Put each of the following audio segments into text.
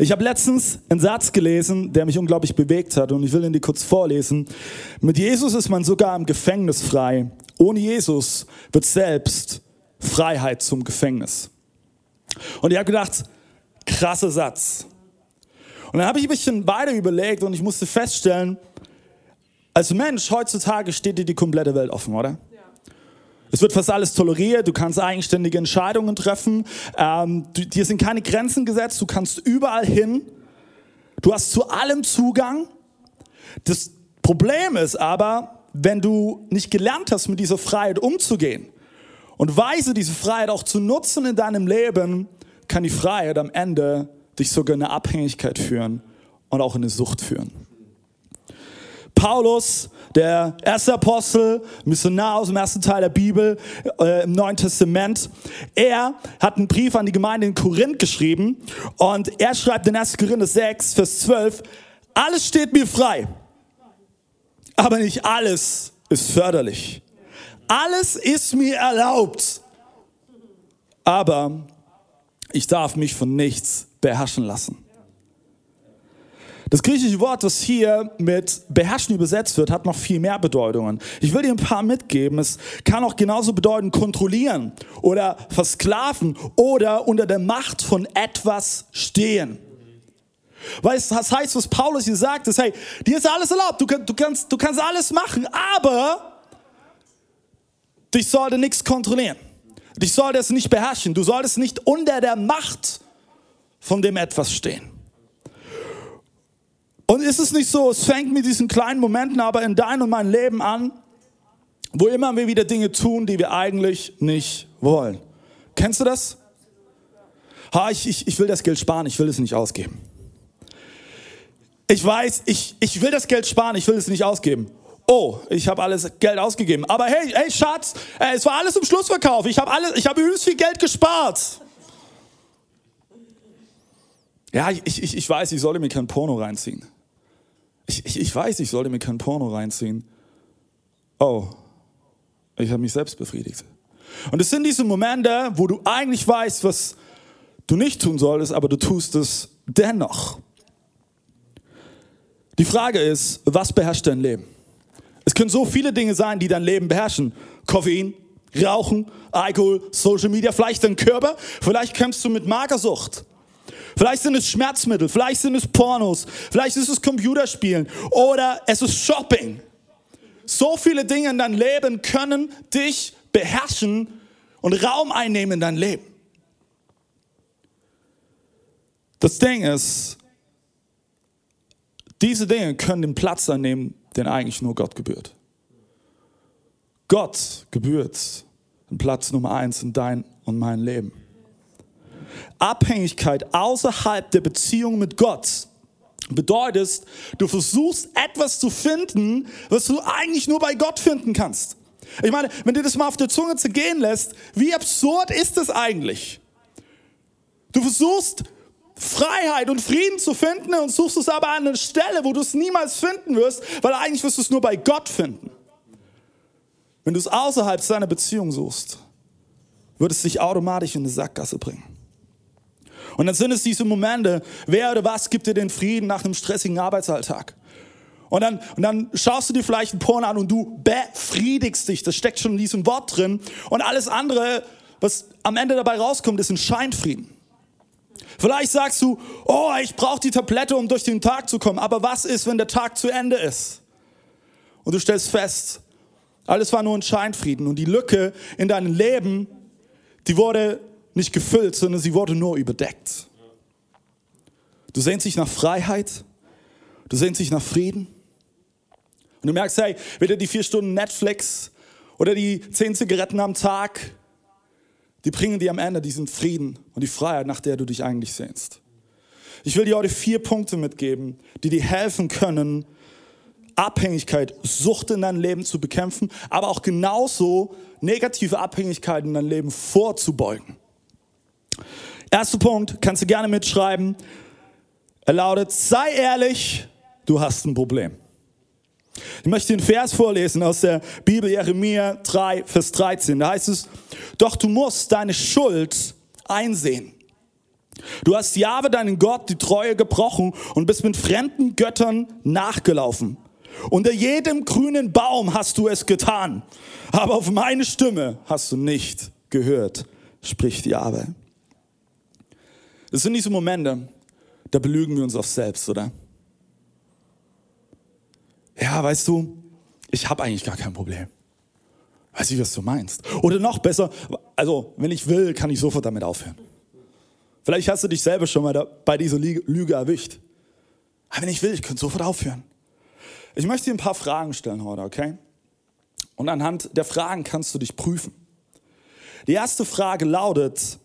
Ich habe letztens einen Satz gelesen, der mich unglaublich bewegt hat und ich will ihn dir kurz vorlesen. Mit Jesus ist man sogar im Gefängnis frei. Ohne Jesus wird selbst Freiheit zum Gefängnis. Und ich habe gedacht, krasser Satz. Und dann habe ich ein bisschen weiter überlegt und ich musste feststellen, als Mensch heutzutage steht dir die komplette Welt offen, oder? Es wird fast alles toleriert, du kannst eigenständige Entscheidungen treffen, ähm, du, dir sind keine Grenzen gesetzt, du kannst überall hin, du hast zu allem Zugang. Das Problem ist aber, wenn du nicht gelernt hast, mit dieser Freiheit umzugehen und weise diese Freiheit auch zu nutzen in deinem Leben, kann die Freiheit am Ende dich sogar in eine Abhängigkeit führen und auch in eine Sucht führen. Paulus, der erste Apostel, Missionar aus dem ersten Teil der Bibel äh, im Neuen Testament, er hat einen Brief an die Gemeinde in Korinth geschrieben und er schreibt in 1. Korinther 6, Vers 12, alles steht mir frei, aber nicht alles ist förderlich. Alles ist mir erlaubt, aber ich darf mich von nichts beherrschen lassen. Das griechische Wort, das hier mit beherrschen übersetzt wird, hat noch viel mehr Bedeutungen. Ich will dir ein paar mitgeben. Es kann auch genauso bedeuten kontrollieren oder versklaven oder unter der Macht von etwas stehen. Weißt, das heißt, was Paulus hier sagt, ist, hey, dir ist alles erlaubt, du, du, kannst, du kannst alles machen, aber dich sollte nichts kontrollieren. Dich sollte es nicht beherrschen. Du solltest nicht unter der Macht von dem etwas stehen. Und ist es nicht so, es fängt mit diesen kleinen Momenten aber in dein und mein Leben an, wo immer wir wieder Dinge tun, die wir eigentlich nicht wollen. Kennst du das? Ha, ich, ich, ich will das Geld sparen, ich will es nicht ausgeben. Ich weiß, ich, ich will das Geld sparen, ich will es nicht ausgeben. Oh, ich habe alles Geld ausgegeben. Aber hey, hey Schatz, äh, es war alles im Schlussverkauf. Ich habe alles, ich habe übelst viel Geld gespart. Ja, ich, ich, ich weiß, ich sollte mir kein Porno reinziehen. Ich, ich, ich weiß, ich sollte mir kein Porno reinziehen. Oh, ich habe mich selbst befriedigt. Und es sind diese Momente, wo du eigentlich weißt, was du nicht tun solltest, aber du tust es dennoch. Die Frage ist, was beherrscht dein Leben? Es können so viele Dinge sein, die dein Leben beherrschen. Koffein, Rauchen, Alkohol, Social Media, vielleicht dein Körper. Vielleicht kämpfst du mit Magersucht. Vielleicht sind es Schmerzmittel, vielleicht sind es Pornos, vielleicht ist es Computerspielen oder es ist Shopping. So viele Dinge in deinem Leben können dich beherrschen und Raum einnehmen in dein Leben. Das Ding ist, diese Dinge können den Platz einnehmen, den eigentlich nur Gott gebührt. Gott gebührt den Platz Nummer eins in dein und mein Leben. Abhängigkeit außerhalb der Beziehung mit Gott bedeutet, du versuchst etwas zu finden, was du eigentlich nur bei Gott finden kannst. Ich meine, wenn dir das mal auf der Zunge zu gehen lässt, wie absurd ist das eigentlich? Du versuchst Freiheit und Frieden zu finden und suchst es aber an einer Stelle, wo du es niemals finden wirst, weil eigentlich wirst du es nur bei Gott finden. Wenn du es außerhalb seiner Beziehung suchst, wird es dich automatisch in eine Sackgasse bringen. Und dann sind es diese Momente, wer oder was gibt dir den Frieden nach einem stressigen Arbeitsalltag? Und dann, und dann schaust du dir vielleicht einen Porn an und du befriedigst dich. Das steckt schon in diesem Wort drin. Und alles andere, was am Ende dabei rauskommt, ist ein Scheinfrieden. Vielleicht sagst du, oh, ich brauche die Tablette, um durch den Tag zu kommen. Aber was ist, wenn der Tag zu Ende ist? Und du stellst fest, alles war nur ein Scheinfrieden. Und die Lücke in deinem Leben, die wurde nicht gefüllt, sondern sie wurde nur überdeckt. Du sehnst dich nach Freiheit, du sehnst dich nach Frieden. Und du merkst, hey, weder die vier Stunden Netflix oder die zehn Zigaretten am Tag, die bringen dir am Ende diesen Frieden und die Freiheit, nach der du dich eigentlich sehnst. Ich will dir heute vier Punkte mitgeben, die dir helfen können, Abhängigkeit, Sucht in deinem Leben zu bekämpfen, aber auch genauso negative Abhängigkeiten in deinem Leben vorzubeugen. Erster Punkt, kannst du gerne mitschreiben. Er lautet, sei ehrlich, du hast ein Problem. Ich möchte den Vers vorlesen aus der Bibel Jeremia 3, Vers 13. Da heißt es, doch du musst deine Schuld einsehen. Du hast Jahwe, deinen Gott, die Treue gebrochen und bist mit fremden Göttern nachgelaufen. Unter jedem grünen Baum hast du es getan, aber auf meine Stimme hast du nicht gehört, spricht Jahwe. Das sind diese Momente, da belügen wir uns auch selbst, oder? Ja, weißt du, ich habe eigentlich gar kein Problem. Weiß ich, was du meinst. Oder noch besser, also wenn ich will, kann ich sofort damit aufhören. Vielleicht hast du dich selber schon mal da, bei dieser Lüge erwischt. Aber wenn ich will, ich könnte sofort aufhören. Ich möchte dir ein paar Fragen stellen heute, okay? Und anhand der Fragen kannst du dich prüfen. Die erste Frage lautet,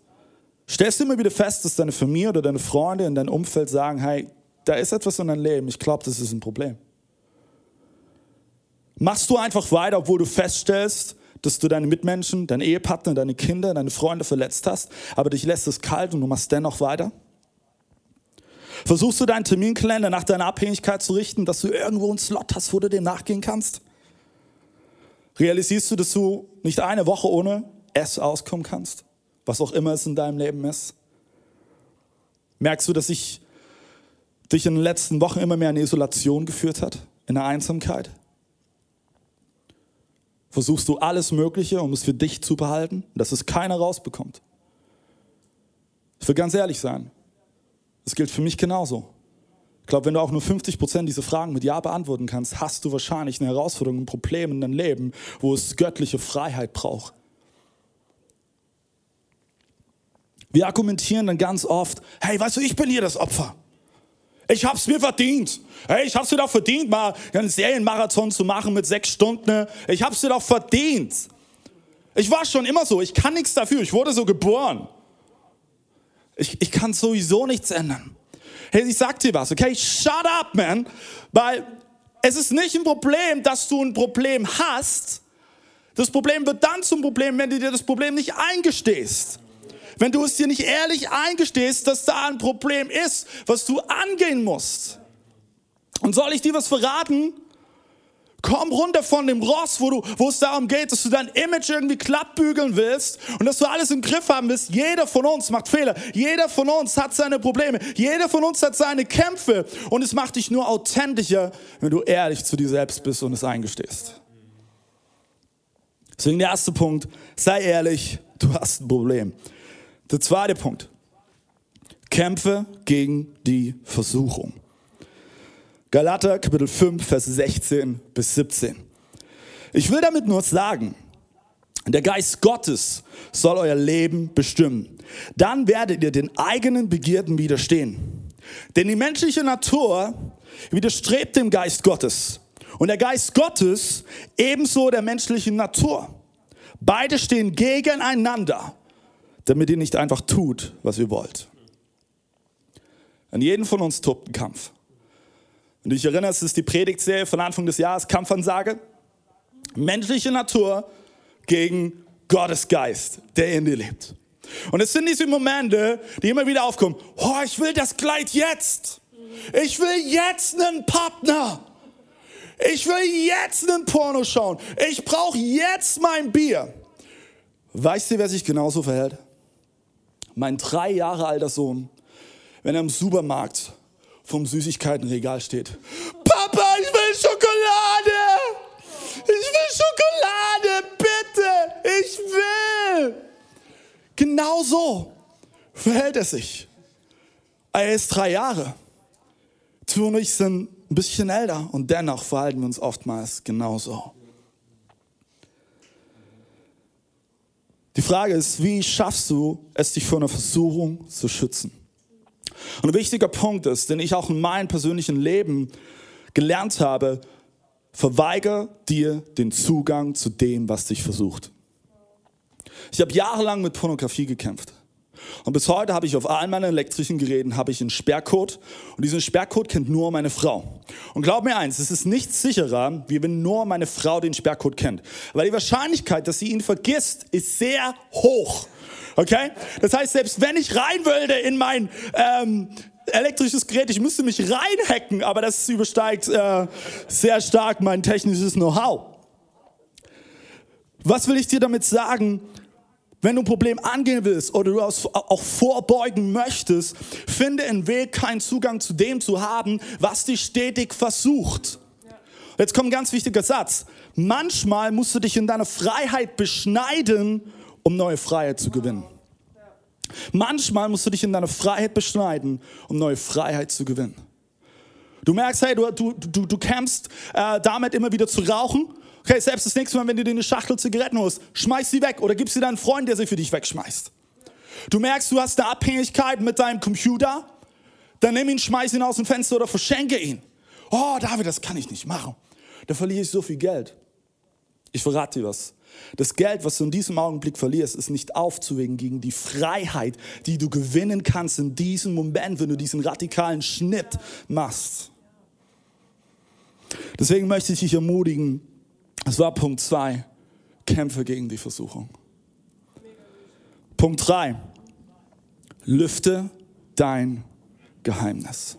stellst du immer wieder fest, dass deine Familie oder deine Freunde in deinem Umfeld sagen, hey, da ist etwas in deinem Leben, ich glaube, das ist ein Problem. Machst du einfach weiter, obwohl du feststellst, dass du deine Mitmenschen, deinen Ehepartner, deine Kinder, deine Freunde verletzt hast, aber dich lässt es kalt und du machst dennoch weiter? Versuchst du deinen Terminkalender nach deiner Abhängigkeit zu richten, dass du irgendwo einen Slot hast, wo du dem nachgehen kannst? Realisierst du, dass du nicht eine Woche ohne es auskommen kannst? Was auch immer es in deinem Leben ist? Merkst du, dass sich dich in den letzten Wochen immer mehr in Isolation geführt hat? In der Einsamkeit? Versuchst du alles Mögliche, um es für dich zu behalten, dass es keiner rausbekommt? Ich will ganz ehrlich sein. Das gilt für mich genauso. Ich glaube, wenn du auch nur 50 Prozent dieser Fragen mit Ja beantworten kannst, hast du wahrscheinlich eine Herausforderung, ein Problem in deinem Leben, wo es göttliche Freiheit braucht. Wir argumentieren dann ganz oft, hey, weißt du, ich bin hier das Opfer. Ich hab's mir verdient. Hey, ich hab's mir doch verdient, mal einen Serienmarathon zu machen mit sechs Stunden. Ich hab's mir doch verdient. Ich war schon immer so. Ich kann nichts dafür. Ich wurde so geboren. Ich, ich kann sowieso nichts ändern. Hey, ich sag dir was, okay? Shut up, man. Weil es ist nicht ein Problem, dass du ein Problem hast. Das Problem wird dann zum Problem, wenn du dir das Problem nicht eingestehst. Wenn du es dir nicht ehrlich eingestehst, dass da ein Problem ist, was du angehen musst. Und soll ich dir was verraten? Komm runter von dem Ross, wo, du, wo es darum geht, dass du dein Image irgendwie klappbügeln willst und dass du alles im Griff haben willst. Jeder von uns macht Fehler. Jeder von uns hat seine Probleme. Jeder von uns hat seine Kämpfe. Und es macht dich nur authentischer, wenn du ehrlich zu dir selbst bist und es eingestehst. Deswegen der erste Punkt, sei ehrlich, du hast ein Problem. Der zweite Punkt, kämpfe gegen die Versuchung. Galater Kapitel 5, Vers 16 bis 17. Ich will damit nur sagen, der Geist Gottes soll euer Leben bestimmen. Dann werdet ihr den eigenen Begierden widerstehen. Denn die menschliche Natur widerstrebt dem Geist Gottes. Und der Geist Gottes ebenso der menschlichen Natur. Beide stehen gegeneinander, damit ihr nicht einfach tut, was ihr wollt. An jeden von uns tobt ein Kampf. Und du dich erinnerst, ist die Predigtserie von Anfang des Jahres, Kampfansage. Menschliche Natur gegen Gottes Geist, der in dir lebt. Und es sind diese Momente, die immer wieder aufkommen. Oh, ich will das Kleid jetzt. Ich will jetzt einen Partner. Ich will jetzt einen Porno schauen. Ich brauche jetzt mein Bier. Weißt du, wer sich genauso verhält? Mein drei Jahre alter Sohn, wenn er im Supermarkt vom Süßigkeitenregal steht. Papa, ich will Schokolade! Ich will Schokolade, bitte! Ich will! Genau so verhält er sich. Er ist drei Jahre. Du und ich sind ein bisschen älter und dennoch verhalten wir uns oftmals genauso. Die Frage ist, wie schaffst du es, dich vor einer Versuchung zu schützen? Und ein wichtiger Punkt ist, den ich auch in meinem persönlichen Leben gelernt habe, verweigere dir den Zugang zu dem, was dich versucht. Ich habe jahrelang mit Pornografie gekämpft. Und bis heute habe ich auf allen meinen elektrischen Geräten habe ich einen Sperrcode und diesen Sperrcode kennt nur meine Frau. Und glaub mir eins, es ist nicht sicherer, wie wenn nur meine Frau den Sperrcode kennt. Weil die Wahrscheinlichkeit, dass sie ihn vergisst, ist sehr hoch. Okay? Das heißt, selbst wenn ich rein würde in mein ähm, elektrisches Gerät, ich müsste mich reinhacken, aber das übersteigt äh, sehr stark mein technisches Know-how. Was will ich dir damit sagen? Wenn du ein Problem angehen willst oder du auch vorbeugen möchtest, finde einen Weg, keinen Zugang zu dem zu haben, was dich stetig versucht. Jetzt kommt ein ganz wichtiger Satz. Manchmal musst du dich in deiner Freiheit beschneiden, um neue Freiheit zu gewinnen. Manchmal musst du dich in deiner Freiheit beschneiden, um neue Freiheit zu gewinnen. Du merkst, hey, du, du, du, du kämpfst äh, damit immer wieder zu rauchen. Okay, selbst das nächste Mal, wenn du dir eine Schachtel Zigaretten holst, schmeiß sie weg oder gib sie deinem Freund, der sie für dich wegschmeißt. Du merkst, du hast eine Abhängigkeit mit deinem Computer, dann nimm ihn, schmeiß ihn aus dem Fenster oder verschenke ihn. Oh, David, das kann ich nicht machen. Da verliere ich so viel Geld. Ich verrate dir was. Das Geld, was du in diesem Augenblick verlierst, ist nicht aufzuwägen gegen die Freiheit, die du gewinnen kannst in diesem Moment, wenn du diesen radikalen Schnitt machst. Deswegen möchte ich dich ermutigen, das war Punkt 2, kämpfe gegen die Versuchung. Punkt 3, lüfte dein Geheimnis.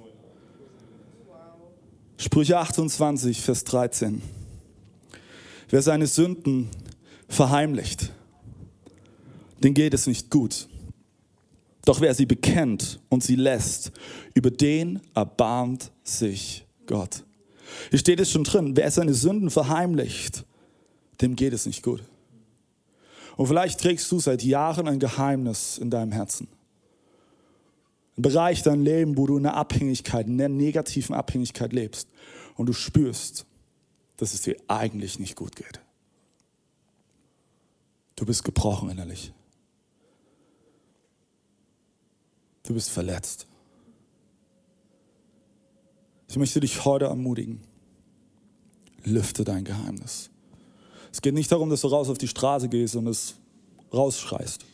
Sprüche 28, Vers 13. Wer seine Sünden verheimlicht, den geht es nicht gut. Doch wer sie bekennt und sie lässt, über den erbarmt sich Gott. Hier steht es schon drin, wer seine Sünden verheimlicht, dem geht es nicht gut. Und vielleicht trägst du seit Jahren ein Geheimnis in deinem Herzen. Ein Bereich dein Leben, wo du in einer Abhängigkeit, in einer negativen Abhängigkeit lebst und du spürst, dass es dir eigentlich nicht gut geht. Du bist gebrochen innerlich. Du bist verletzt. Ich möchte dich heute ermutigen. Lüfte dein Geheimnis. Es geht nicht darum, dass du raus auf die Straße gehst und es rausschreist.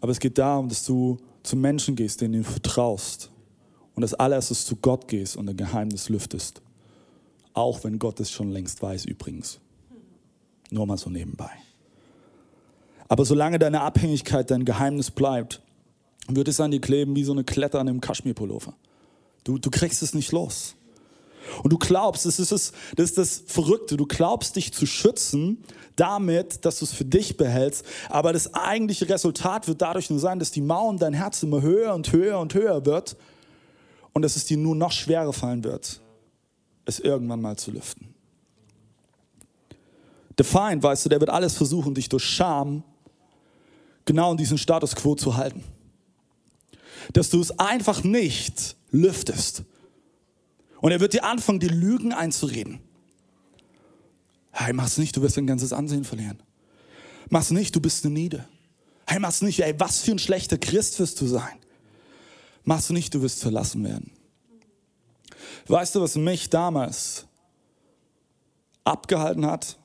Aber es geht darum, dass du zu Menschen gehst, denen du vertraust. Und als allererstes zu Gott gehst und ein Geheimnis lüftest. Auch wenn Gott es schon längst weiß, übrigens. Nur mal so nebenbei. Aber solange deine Abhängigkeit dein Geheimnis bleibt, wird es an dir kleben wie so eine Kletter an einem Kaschmirpullover. Du, du kriegst es nicht los. Und du glaubst, das ist, das, das ist das Verrückte, du glaubst dich zu schützen damit, dass du es für dich behältst, aber das eigentliche Resultat wird dadurch nur sein, dass die Mauer um dein Herz immer höher und höher und höher wird und dass es dir nur noch schwerer fallen wird, es irgendwann mal zu lüften. Der Feind, weißt du, der wird alles versuchen, dich durch Scham genau in diesen Status quo zu halten. Dass du es einfach nicht lüftest. Und er wird dir anfangen, die Lügen einzureden. Hey, mach's nicht, du wirst dein ganzes Ansehen verlieren. Mach's nicht, du bist eine Niede. Hey, mach's nicht, ey, was für ein schlechter Christ wirst du sein. Mach's nicht, du wirst verlassen werden. Weißt du, was mich damals abgehalten hat?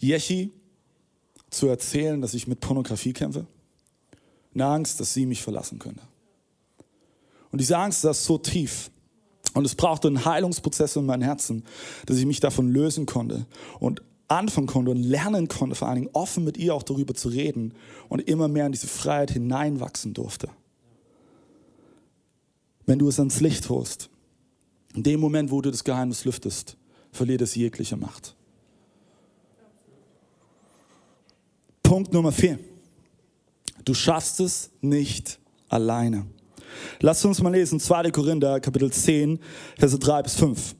Yechi zu erzählen, dass ich mit Pornografie kämpfe? Eine Angst, dass sie mich verlassen könnte. Und diese Angst saß so tief. Und es brauchte einen Heilungsprozess in meinem Herzen, dass ich mich davon lösen konnte und anfangen konnte und lernen konnte, vor allen Dingen offen mit ihr auch darüber zu reden und immer mehr in diese Freiheit hineinwachsen durfte. Wenn du es ans Licht holst, in dem Moment, wo du das Geheimnis lüftest, verliert es jegliche Macht. Punkt Nummer vier. Du schaffst es nicht alleine. Lasst uns mal lesen, 2. Korinther, Kapitel 10, Verse 3 bis 5.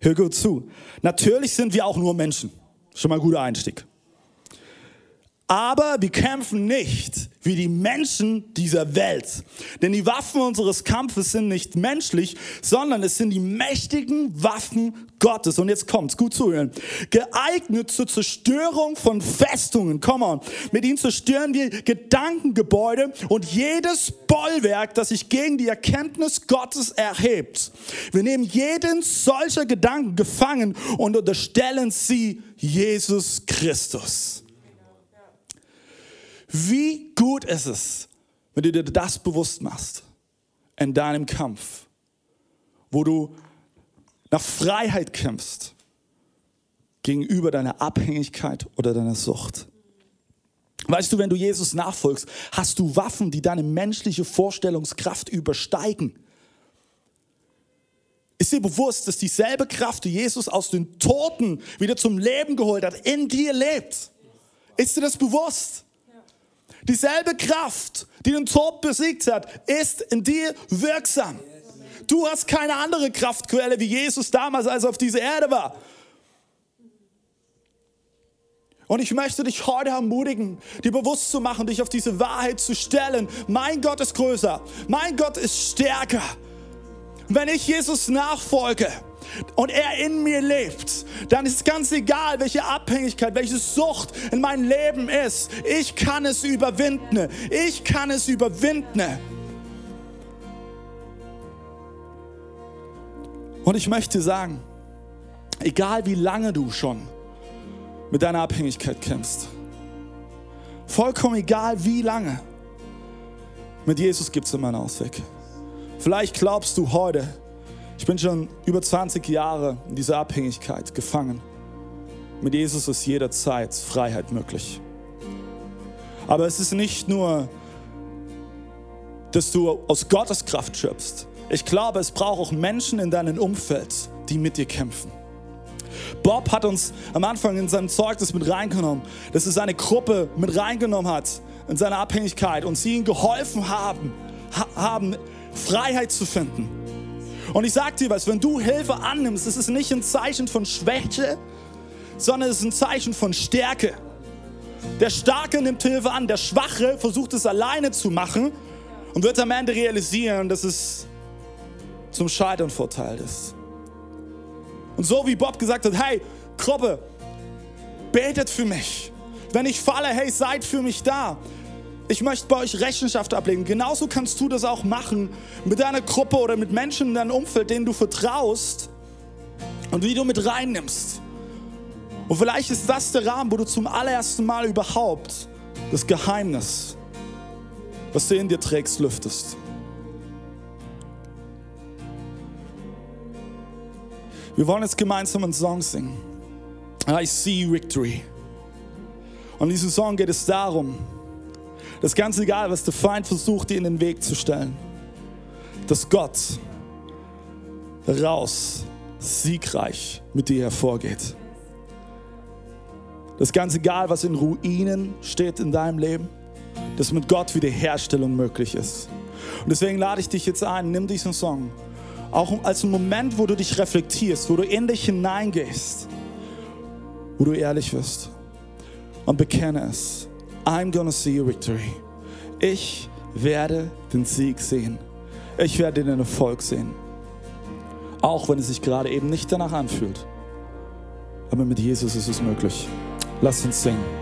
Hör gut zu. Natürlich sind wir auch nur Menschen. Schon mal ein guter Einstieg. Aber wir kämpfen nicht wie die Menschen dieser Welt. Denn die Waffen unseres Kampfes sind nicht menschlich, sondern es sind die mächtigen Waffen Gottes. Und jetzt kommt's, gut zuhören. Geeignet zur Zerstörung von Festungen. Come on. Mit ihnen zerstören wir Gedankengebäude und jedes Bollwerk, das sich gegen die Erkenntnis Gottes erhebt. Wir nehmen jeden solcher Gedanken gefangen und unterstellen sie Jesus Christus. Wie gut ist es, wenn du dir das bewusst machst in deinem Kampf, wo du nach Freiheit kämpfst gegenüber deiner Abhängigkeit oder deiner Sucht. Weißt du, wenn du Jesus nachfolgst, hast du Waffen, die deine menschliche Vorstellungskraft übersteigen. Ist dir bewusst, dass dieselbe Kraft, die Jesus aus den Toten wieder zum Leben geholt hat, in dir lebt? Ist dir das bewusst? Dieselbe Kraft, die den Tod besiegt hat, ist in dir wirksam. Du hast keine andere Kraftquelle wie Jesus damals, als er auf dieser Erde war. Und ich möchte dich heute ermutigen, dir bewusst zu machen, dich auf diese Wahrheit zu stellen. Mein Gott ist größer. Mein Gott ist stärker. Wenn ich Jesus nachfolge und er in mir lebt, dann ist ganz egal, welche Abhängigkeit, welche Sucht in meinem Leben ist. Ich kann es überwinden. Ich kann es überwinden. Und ich möchte sagen, egal wie lange du schon mit deiner Abhängigkeit kämpfst, vollkommen egal wie lange, mit Jesus gibt es immer einen Ausweg. Vielleicht glaubst du heute, ich bin schon über 20 Jahre in dieser Abhängigkeit gefangen. Mit Jesus ist jederzeit Freiheit möglich. Aber es ist nicht nur, dass du aus Gottes Kraft schöpfst. Ich glaube, es braucht auch Menschen in deinem Umfeld, die mit dir kämpfen. Bob hat uns am Anfang in seinem Zeugnis mit reingenommen, dass er seine Gruppe mit reingenommen hat in seine Abhängigkeit und sie ihm geholfen haben, haben Freiheit zu finden. Und ich sage dir was, wenn du Hilfe annimmst, ist es nicht ein Zeichen von Schwäche, sondern es ist ein Zeichen von Stärke. Der Starke nimmt Hilfe an, der Schwache versucht es alleine zu machen und wird am Ende realisieren, dass es zum Scheitern verteilt ist. Und so wie Bob gesagt hat, hey, Gruppe, betet für mich. Wenn ich falle, hey, seid für mich da. Ich möchte bei euch Rechenschaft ablegen. Genauso kannst du das auch machen mit deiner Gruppe oder mit Menschen in deinem Umfeld, denen du vertraust und wie du mit reinnimmst. Und vielleicht ist das der Rahmen, wo du zum allerersten Mal überhaupt das Geheimnis, was du in dir trägst, lüftest. Wir wollen jetzt gemeinsam einen Song singen. I see victory. Und in diesem Song geht es darum, das ist ganz egal, was der Feind versucht, dir in den Weg zu stellen. Dass Gott raus siegreich mit dir hervorgeht. Das ist ganz egal, was in Ruinen steht in deinem Leben, dass mit Gott Wiederherstellung möglich ist. Und deswegen lade ich dich jetzt ein, nimm diesen Song, auch als einen Moment, wo du dich reflektierst, wo du in dich hineingehst, wo du ehrlich wirst und bekenne es. I'm gonna see a victory. Ich werde den Sieg sehen. Ich werde den Erfolg sehen. Auch wenn es sich gerade eben nicht danach anfühlt. Aber mit Jesus ist es möglich. Lass uns singen.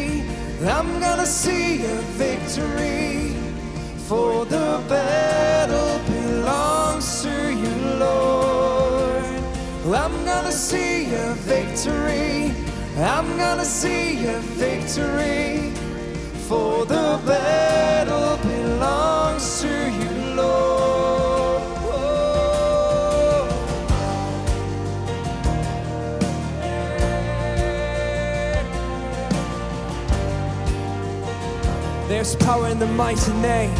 I'm gonna see a victory. For the battle belongs to you, Lord. I'm gonna see a victory. I'm gonna see a victory, for the battle belongs to you, Lord. There's power in the mighty name.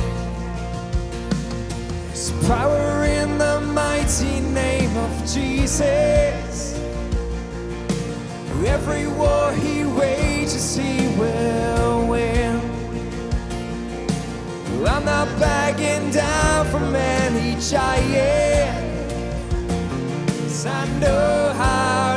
There's power in the mighty name of Jesus. Every war he wages, he will win. I'm not backing down from any giant. 'Cause I know how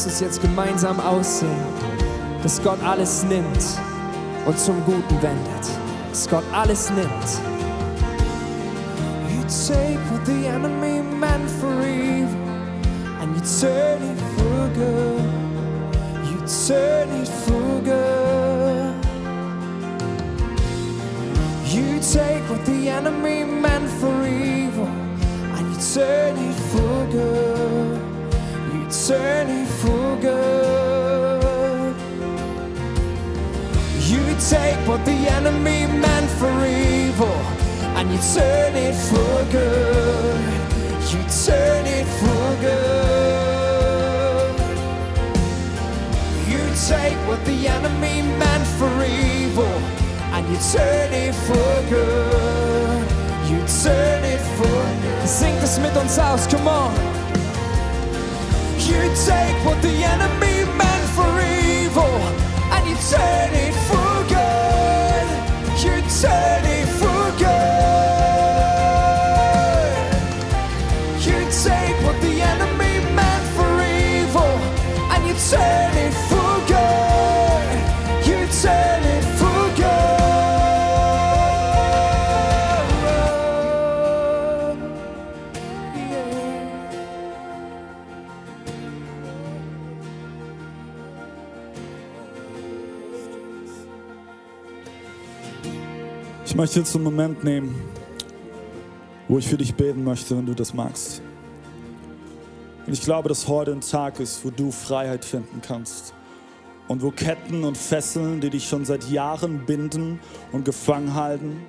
Lass uns jetzt gemeinsam aussehen, dass Gott alles nimmt und zum Guten wendet. Dass Gott alles nimmt. You take what the enemy meant for evil and you turn it for good. You turn it for good. You take what the enemy meant for evil and you turn it for good. You turn it for good. You take what the enemy meant for evil and you turn it for good. You turn it for good. You take what the enemy meant for evil and you turn it for good. You turn it for good. Sing das mit uns aus, come on. You take what the enemy meant for evil and you turn it for good. You turn möchte jetzt einen Moment nehmen, wo ich für dich beten möchte, wenn du das magst. Und ich glaube, dass heute ein Tag ist, wo du Freiheit finden kannst. Und wo Ketten und Fesseln, die dich schon seit Jahren binden und gefangen halten,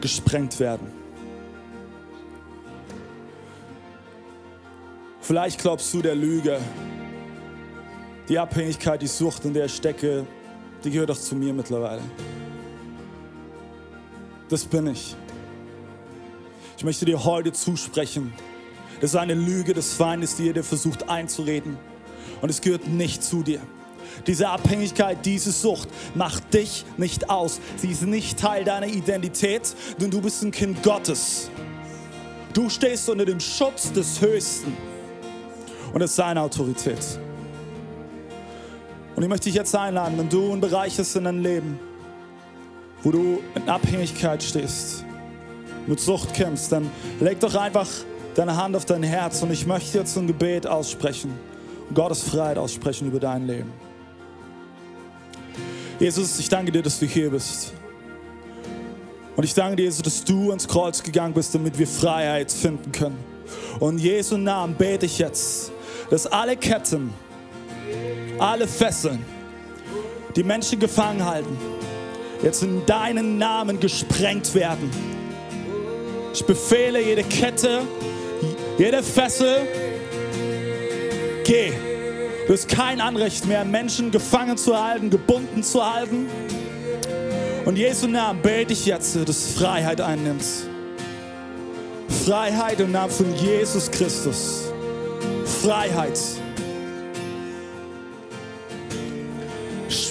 gesprengt werden. Vielleicht glaubst du der Lüge, die Abhängigkeit, die Sucht, in der ich stecke, die gehört doch zu mir mittlerweile. Das bin ich. Ich möchte dir heute zusprechen. Das ist eine Lüge des Feindes, die er dir versucht einzureden. Und es gehört nicht zu dir. Diese Abhängigkeit, diese Sucht macht dich nicht aus. Sie ist nicht Teil deiner Identität, denn du bist ein Kind Gottes. Du stehst unter dem Schutz des Höchsten. Und es ist seine Autorität. Und ich möchte dich jetzt einladen, wenn du einen Bereich hast in deinem Leben, wo du in Abhängigkeit stehst, mit Sucht kämpfst, dann leg doch einfach deine Hand auf dein Herz und ich möchte jetzt ein Gebet aussprechen und Gottes Freiheit aussprechen über dein Leben. Jesus, ich danke dir, dass du hier bist. Und ich danke dir, Jesus, dass du ans Kreuz gegangen bist, damit wir Freiheit finden können. Und in Jesu Namen bete ich jetzt, dass alle Ketten, alle Fesseln, die Menschen gefangen halten, jetzt in deinen Namen gesprengt werden. Ich befehle jede Kette, jede Fessel, geh. Du hast kein Anrecht mehr, Menschen gefangen zu halten, gebunden zu halten. Und Jesu Namen bete ich jetzt, dass Freiheit einnimmt. Freiheit im Namen von Jesus Christus. Freiheit.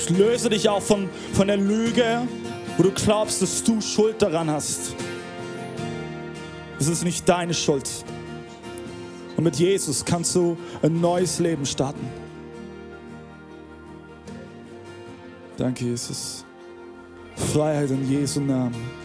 Löse dich auch von, von der Lüge, wo du glaubst, dass du Schuld daran hast. Es ist nicht deine Schuld. Und mit Jesus kannst du ein neues Leben starten. Danke, Jesus. Freiheit in Jesu Namen.